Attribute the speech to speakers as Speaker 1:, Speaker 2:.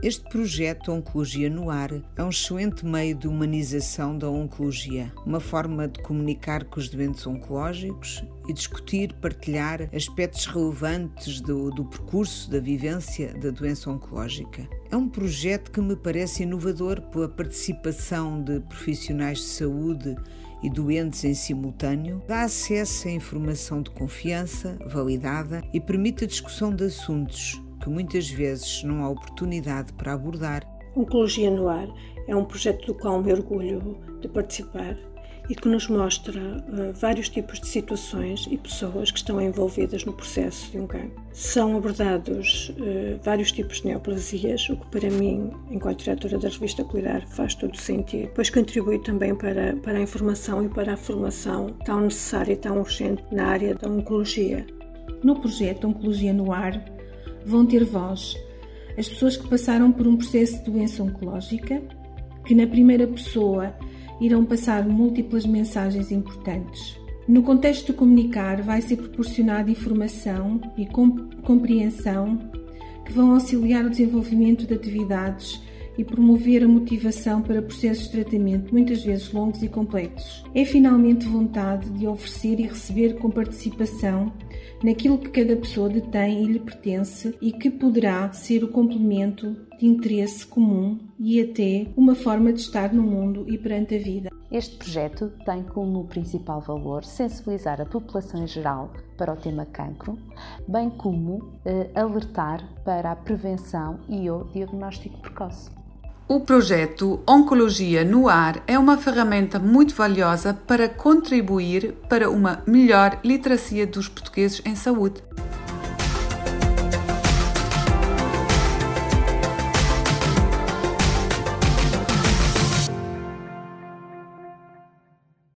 Speaker 1: Este projeto Oncologia no Ar é um excelente meio de humanização da oncologia, uma forma de comunicar com os doentes oncológicos e discutir, partilhar aspectos relevantes do, do percurso da vivência da doença oncológica. É um projeto que me parece inovador pela participação de profissionais de saúde e doentes em simultâneo, dá acesso a informação de confiança, validada e permite a discussão de assuntos que muitas vezes não há oportunidade para abordar.
Speaker 2: Oncologia no Ar é um projeto do qual me orgulho de participar e que nos mostra uh, vários tipos de situações e pessoas que estão envolvidas no processo de um cancro. São abordados uh, vários tipos de neoplasias, o que para mim, enquanto diretora da revista Cuidar, faz todo sentido, pois contribui também para, para a informação e para a formação tão necessária e tão urgente na área da oncologia.
Speaker 3: No projeto Oncologia no Ar, vão ter voz as pessoas que passaram por um processo de doença oncológica, que na primeira pessoa irão passar múltiplas mensagens importantes. No contexto de comunicar, vai ser proporcionada informação e compreensão que vão auxiliar o desenvolvimento de atividades e promover a motivação para processos de tratamento muitas vezes longos e complexos. É finalmente vontade de oferecer e receber com participação naquilo que cada pessoa detém e lhe pertence e que poderá ser o complemento de interesse comum e até uma forma de estar no mundo e perante a vida.
Speaker 4: Este projeto tem como principal valor sensibilizar a população em geral para o tema cancro, bem como eh, alertar para a prevenção e o diagnóstico precoce.
Speaker 5: O projeto Oncologia no Ar é uma ferramenta muito valiosa para contribuir para uma melhor literacia dos portugueses em saúde.